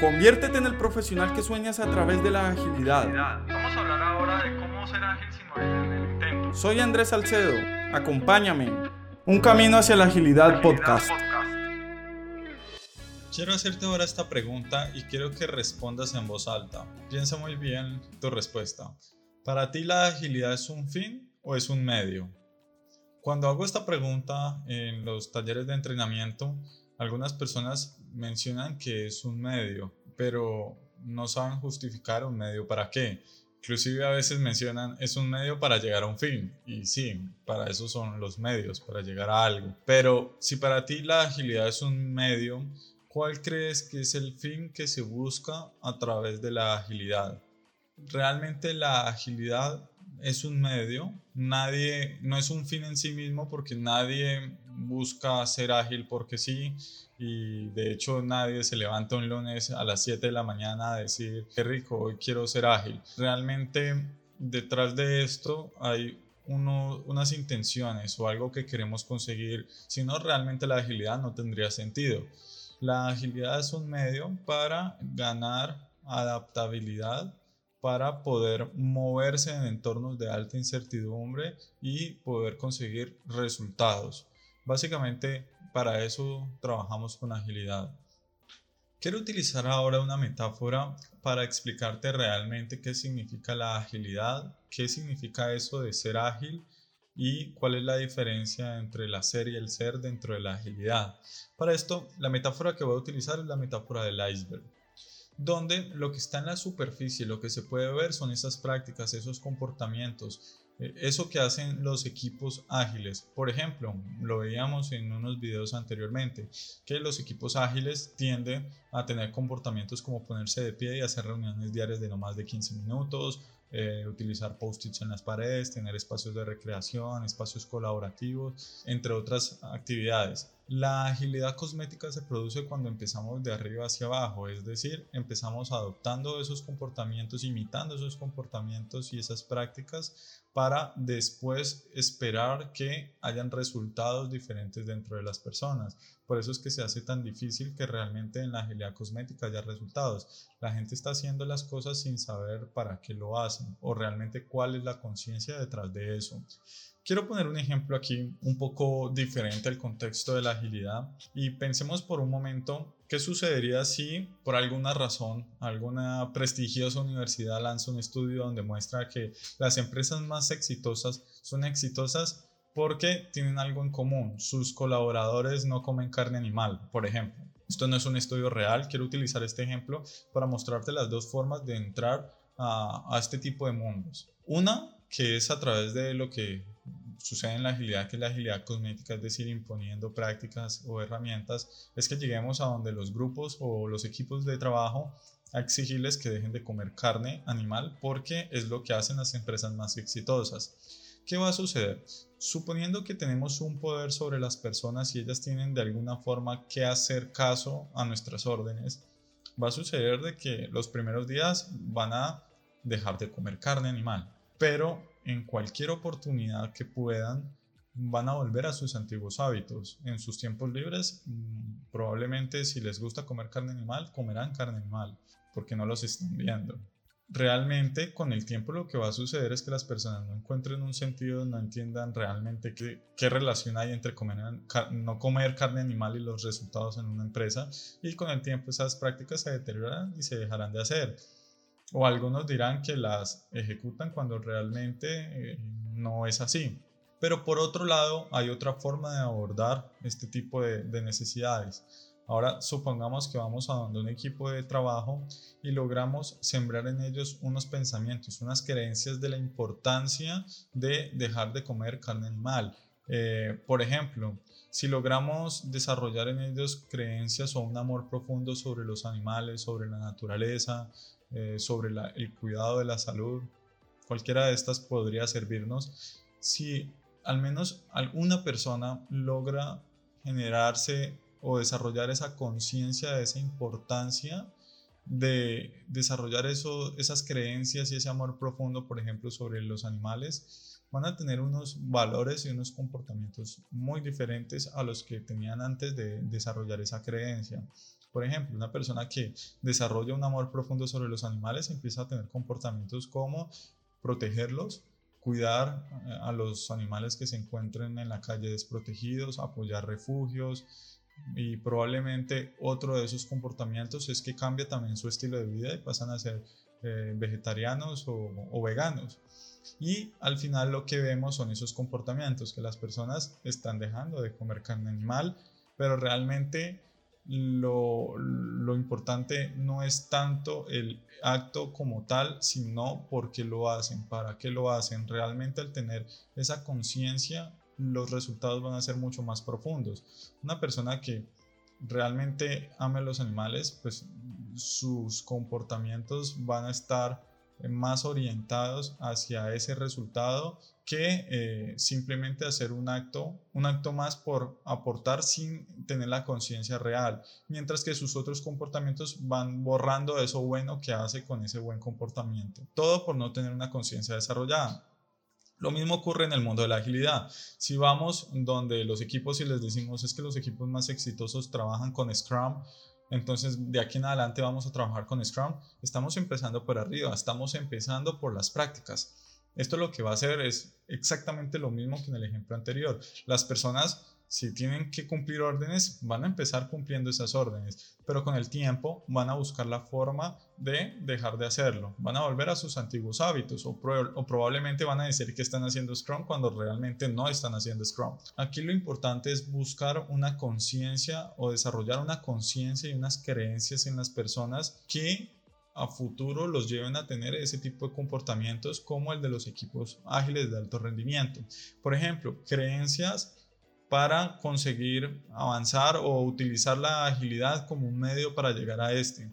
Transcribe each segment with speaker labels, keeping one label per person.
Speaker 1: Conviértete en el profesional que sueñas a través de la agilidad.
Speaker 2: Vamos a hablar ahora de cómo ser ágil sin morir en el intento.
Speaker 1: Soy Andrés Salcedo. Acompáñame. Un camino hacia la agilidad podcast.
Speaker 3: Quiero hacerte ahora esta pregunta y quiero que respondas en voz alta. Piensa muy bien tu respuesta. ¿Para ti la agilidad es un fin o es un medio? Cuando hago esta pregunta en los talleres de entrenamiento, algunas personas mencionan que es un medio, pero no saben justificar un medio para qué. Inclusive a veces mencionan es un medio para llegar a un fin. Y sí, para eso son los medios, para llegar a algo. Pero si para ti la agilidad es un medio, ¿cuál crees que es el fin que se busca a través de la agilidad? Realmente la agilidad es un medio, nadie, no es un fin en sí mismo porque nadie busca ser ágil porque sí y de hecho nadie se levanta un lunes a las 7 de la mañana a decir qué rico, hoy quiero ser ágil. Realmente detrás de esto hay uno, unas intenciones o algo que queremos conseguir, si no realmente la agilidad no tendría sentido. La agilidad es un medio para ganar adaptabilidad para poder moverse en entornos de alta incertidumbre y poder conseguir resultados. Básicamente para eso trabajamos con agilidad. Quiero utilizar ahora una metáfora para explicarte realmente qué significa la agilidad, qué significa eso de ser ágil y cuál es la diferencia entre el hacer y el ser dentro de la agilidad. Para esto, la metáfora que voy a utilizar es la metáfora del iceberg donde lo que está en la superficie, lo que se puede ver son esas prácticas, esos comportamientos, eso que hacen los equipos ágiles. Por ejemplo, lo veíamos en unos videos anteriormente, que los equipos ágiles tienden a tener comportamientos como ponerse de pie y hacer reuniones diarias de no más de 15 minutos, eh, utilizar post-its en las paredes, tener espacios de recreación, espacios colaborativos, entre otras actividades. La agilidad cosmética se produce cuando empezamos de arriba hacia abajo, es decir, empezamos adoptando esos comportamientos, imitando esos comportamientos y esas prácticas para después esperar que hayan resultados diferentes dentro de las personas. Por eso es que se hace tan difícil que realmente en la agilidad cosmética haya resultados. La gente está haciendo las cosas sin saber para qué lo hacen o realmente cuál es la conciencia detrás de eso. Quiero poner un ejemplo aquí un poco diferente al contexto de la agilidad y pensemos por un momento qué sucedería si por alguna razón alguna prestigiosa universidad lanza un estudio donde muestra que las empresas más exitosas son exitosas porque tienen algo en común, sus colaboradores no comen carne animal, por ejemplo. Esto no es un estudio real, quiero utilizar este ejemplo para mostrarte las dos formas de entrar a, a este tipo de mundos. Una que es a través de lo que sucede en la agilidad, que es la agilidad cosmética, es decir, imponiendo prácticas o herramientas, es que lleguemos a donde los grupos o los equipos de trabajo a exigirles que dejen de comer carne animal porque es lo que hacen las empresas más exitosas. ¿Qué va a suceder? Suponiendo que tenemos un poder sobre las personas y ellas tienen de alguna forma que hacer caso a nuestras órdenes, va a suceder de que los primeros días van a dejar de comer carne animal, pero en cualquier oportunidad que puedan, van a volver a sus antiguos hábitos. En sus tiempos libres, mm, probablemente si les gusta comer carne animal, comerán carne animal, porque no los están viendo. Realmente con el tiempo lo que va a suceder es que las personas no encuentren un sentido, no entiendan realmente qué, qué relación hay entre comer, no comer carne animal y los resultados en una empresa y con el tiempo esas prácticas se deteriorarán y se dejarán de hacer o algunos dirán que las ejecutan cuando realmente eh, no es así. Pero por otro lado, hay otra forma de abordar este tipo de, de necesidades. Ahora supongamos que vamos a donde un equipo de trabajo y logramos sembrar en ellos unos pensamientos, unas creencias de la importancia de dejar de comer carne animal. Eh, por ejemplo, si logramos desarrollar en ellos creencias o un amor profundo sobre los animales, sobre la naturaleza, eh, sobre el cuidado de la salud. Cualquiera de estas podría servirnos si al menos alguna persona logra generarse o desarrollar esa conciencia de esa importancia de desarrollar eso, esas creencias y ese amor profundo, por ejemplo, sobre los animales, van a tener unos valores y unos comportamientos muy diferentes a los que tenían antes de desarrollar esa creencia. Por ejemplo, una persona que desarrolla un amor profundo sobre los animales empieza a tener comportamientos como protegerlos, cuidar eh, a los animales que se encuentren en la calle desprotegidos, apoyar refugios y probablemente otro de esos comportamientos es que cambia también su estilo de vida y pasan a ser eh, vegetarianos o, veganos. Y al final lo que vemos son esos comportamientos, que las personas están dejando de comer carne animal, pero realmente lo, lo, importante no es tanto el acto como tal, sino por qué lo hacen, para qué lo hacen. Realmente al tener esa conciencia, los resultados van a ser mucho más profundos. Una persona que realmente ame los animales, pues sus comportamientos van a estar más orientados hacia ese resultado que eh, simplemente hacer un acto, un acto más por aportar sin tener la conciencia real, mientras que sus otros comportamientos van borrando eso bueno que hace con ese buen comportamiento. Todo por no tener una conciencia desarrollada. Lo mismo ocurre en el mundo de la agilidad. Si vamos donde los equipos y les decimos es que los equipos más exitosos trabajan con Scrum, entonces de aquí en adelante vamos a trabajar con Scrum, estamos empezando por arriba, estamos empezando por las prácticas. Esto lo que va a hacer es exactamente lo mismo que en el ejemplo anterior. Las personas si tienen que cumplir órdenes, van a empezar cumpliendo esas órdenes, pero con el tiempo van a buscar la forma de dejar de hacerlo, van a volver a sus antiguos hábitos o, probablemente van a decir que están haciendo Scrum cuando realmente no están haciendo Scrum. Aquí lo importante es buscar una conciencia o desarrollar una conciencia y unas creencias en las personas que a futuro los lleven a tener ese tipo de comportamientos como el de los equipos ágiles de alto rendimiento. Por ejemplo, creencias para conseguir avanzar o utilizar la agilidad como un medio para llegar a este.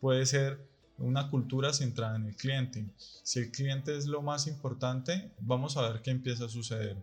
Speaker 3: Puede ser una cultura centrada en el cliente. Si el cliente es lo más importante, vamos a ver qué empieza a suceder.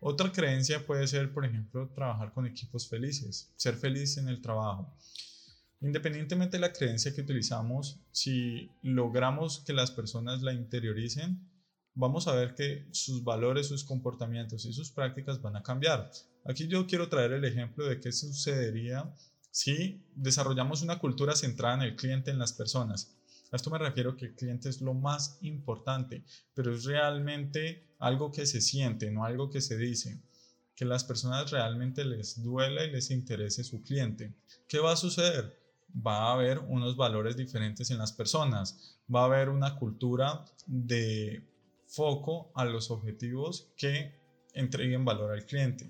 Speaker 3: Otra creencia puede ser, por ejemplo, trabajar con equipos felices, ser feliz en el trabajo. Independientemente de la creencia que utilizamos, si logramos que las personas la interioricen, vamos a ver que sus valores, sus comportamientos y sus prácticas van a cambiar. Aquí yo quiero traer el ejemplo de qué sucedería si desarrollamos una cultura centrada en el cliente, en las personas. A esto me refiero que el cliente es lo más importante, pero es realmente algo que se siente, no algo que se dice. Que las personas realmente les duela y les interese su cliente. ¿Qué va a suceder? Va a haber unos valores diferentes en las personas. Va a haber una cultura de foco a los objetivos que entreguen valor al cliente.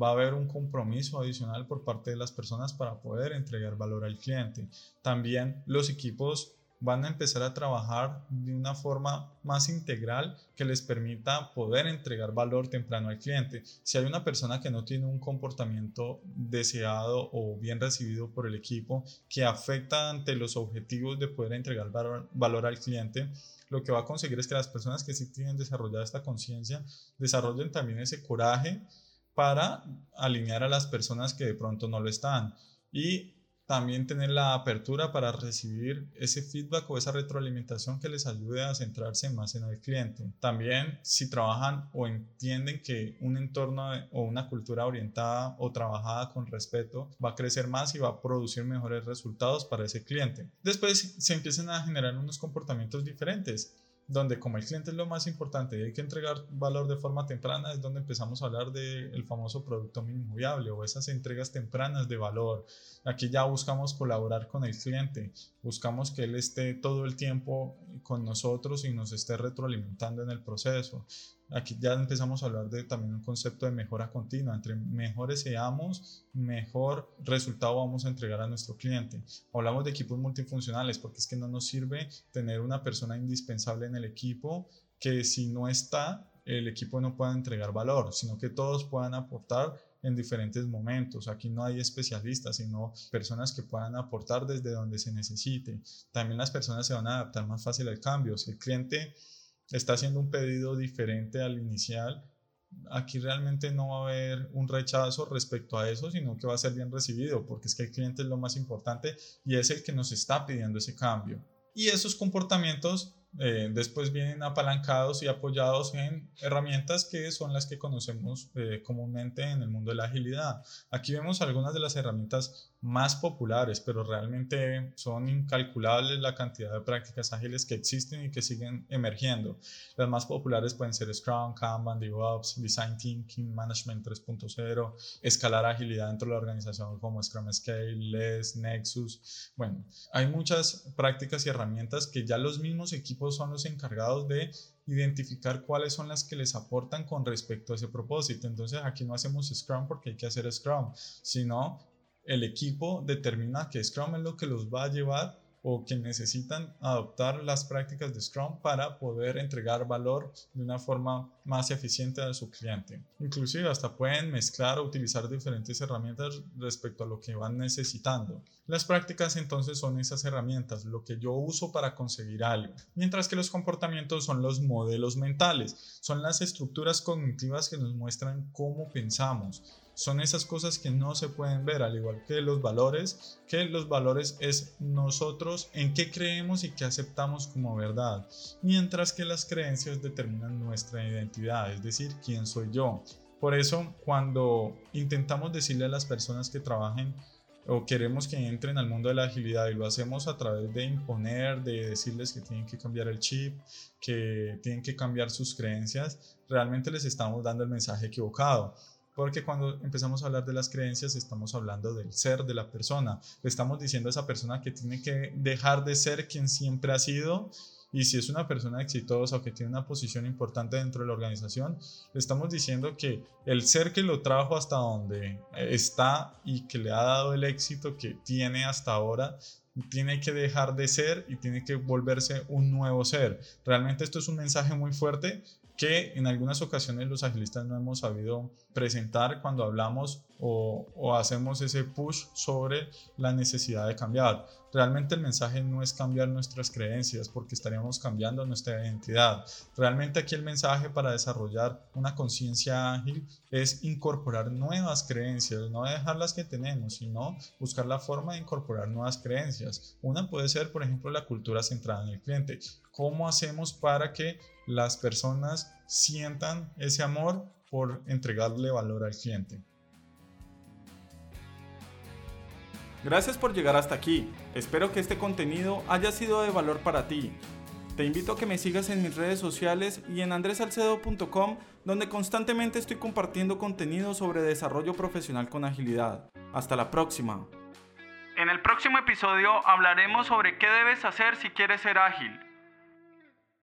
Speaker 3: Va a haber un compromiso adicional por parte de las personas para poder entregar valor al cliente. También los equipos van a empezar a trabajar de una forma más integral que les permita poder entregar valor temprano al cliente. Si hay una persona que no tiene un comportamiento deseado o bien recibido por el equipo que afecta ante los objetivos de poder entregar valor, al cliente, lo que va a conseguir es que las personas que sí tienen desarrollada esta conciencia desarrollen también ese coraje para alinear a las personas que de pronto no lo están. Y también tener la apertura para recibir ese feedback o esa retroalimentación que les ayude a centrarse más en el cliente. También si trabajan o entienden que un entorno o una cultura orientada o trabajada con respeto va a crecer más y va a producir mejores resultados para ese cliente. Después se empiezan a generar unos comportamientos diferentes donde como el cliente es lo más importante y hay que entregar valor de forma temprana, es donde empezamos a hablar del famoso producto mínimo viable o esas entregas tempranas de valor. Aquí ya buscamos colaborar con el cliente, buscamos que él esté todo el tiempo con nosotros y nos esté retroalimentando en el proceso. Aquí ya empezamos a hablar de también un concepto de mejora continua. Entre mejores seamos, mejor resultado vamos a entregar a nuestro cliente. Hablamos de equipos multifuncionales porque es que no nos sirve tener una persona indispensable en el equipo que si no está, el equipo no pueda entregar valor, sino que todos puedan aportar en diferentes momentos. Aquí no hay especialistas, sino personas que puedan aportar desde donde se necesite. También las personas se van a adaptar más fácil al cambio. Si el cliente está haciendo un pedido diferente al inicial, aquí realmente no va a haber un rechazo respecto a eso, sino que va a ser bien recibido, porque es que el cliente es lo más importante y es el que nos está pidiendo ese cambio. Y esos comportamientos eh, después vienen apalancados y apoyados en herramientas que son las que conocemos eh, comúnmente en el mundo de la agilidad. Aquí vemos algunas de las herramientas más populares, pero realmente son incalculables la cantidad de prácticas ágiles que existen y que siguen emergiendo. Las más populares pueden ser Scrum, Kanban, DevOps, Design Thinking, Management 3.0, escalar agilidad dentro de la organización como Scrum Scale, LES, Nexus. Bueno, hay muchas prácticas y herramientas que ya los mismos equipos son los encargados de identificar cuáles son las que les aportan con respecto a ese propósito. Entonces aquí no hacemos Scrum porque hay que hacer Scrum, sino el equipo determina que Scrum es lo que los va a llevar o que necesitan adoptar las prácticas de Scrum para poder entregar valor de una forma más eficiente a su cliente. Inclusive hasta pueden mezclar o utilizar diferentes herramientas respecto a lo que van necesitando. Las prácticas entonces son esas herramientas, lo que yo uso para conseguir algo, mientras que los comportamientos son los modelos mentales, son las estructuras cognitivas que nos muestran cómo pensamos son esas cosas que no se pueden ver, al igual que los valores, que los valores es nosotros en qué creemos y qué aceptamos como verdad, mientras que las creencias determinan nuestra identidad, es decir, quién soy yo. Por eso, cuando intentamos decirle a las personas que trabajen o queremos que entren al mundo de la agilidad y lo hacemos a través de imponer, de decirles que tienen que cambiar el chip, que tienen que cambiar sus creencias, realmente les estamos dando el mensaje equivocado porque cuando empezamos a hablar de las creencias estamos hablando del ser de la persona. Estamos diciendo a esa persona que tiene que dejar de ser quien siempre ha sido y si es una persona exitosa o que tiene una posición importante dentro de la organización, estamos diciendo que el ser que lo trajo hasta donde está y que le ha dado el éxito que tiene hasta ahora, tiene que dejar de ser y tiene que volverse un nuevo ser. Realmente esto es un mensaje muy fuerte que en algunas ocasiones los agilistas no hemos sabido presentar cuando hablamos o, hacemos ese push sobre la necesidad de cambiar. Realmente el mensaje no es cambiar nuestras creencias porque estaríamos cambiando nuestra identidad. Realmente aquí el mensaje para desarrollar una conciencia ágil es incorporar nuevas creencias, no dejar las que tenemos, sino buscar la forma de incorporar nuevas creencias. Una puede ser, por ejemplo, la cultura centrada en el cliente. ¿Cómo hacemos para que las personas sientan ese amor por entregarle valor al cliente?
Speaker 1: Gracias por llegar hasta aquí. Espero que este contenido haya sido de valor para ti. Te invito a que me sigas en mis redes sociales y en andresalcedo.com, donde constantemente estoy compartiendo contenido sobre desarrollo profesional con agilidad. Hasta la próxima.
Speaker 2: En el próximo episodio hablaremos sobre qué debes hacer si quieres ser ágil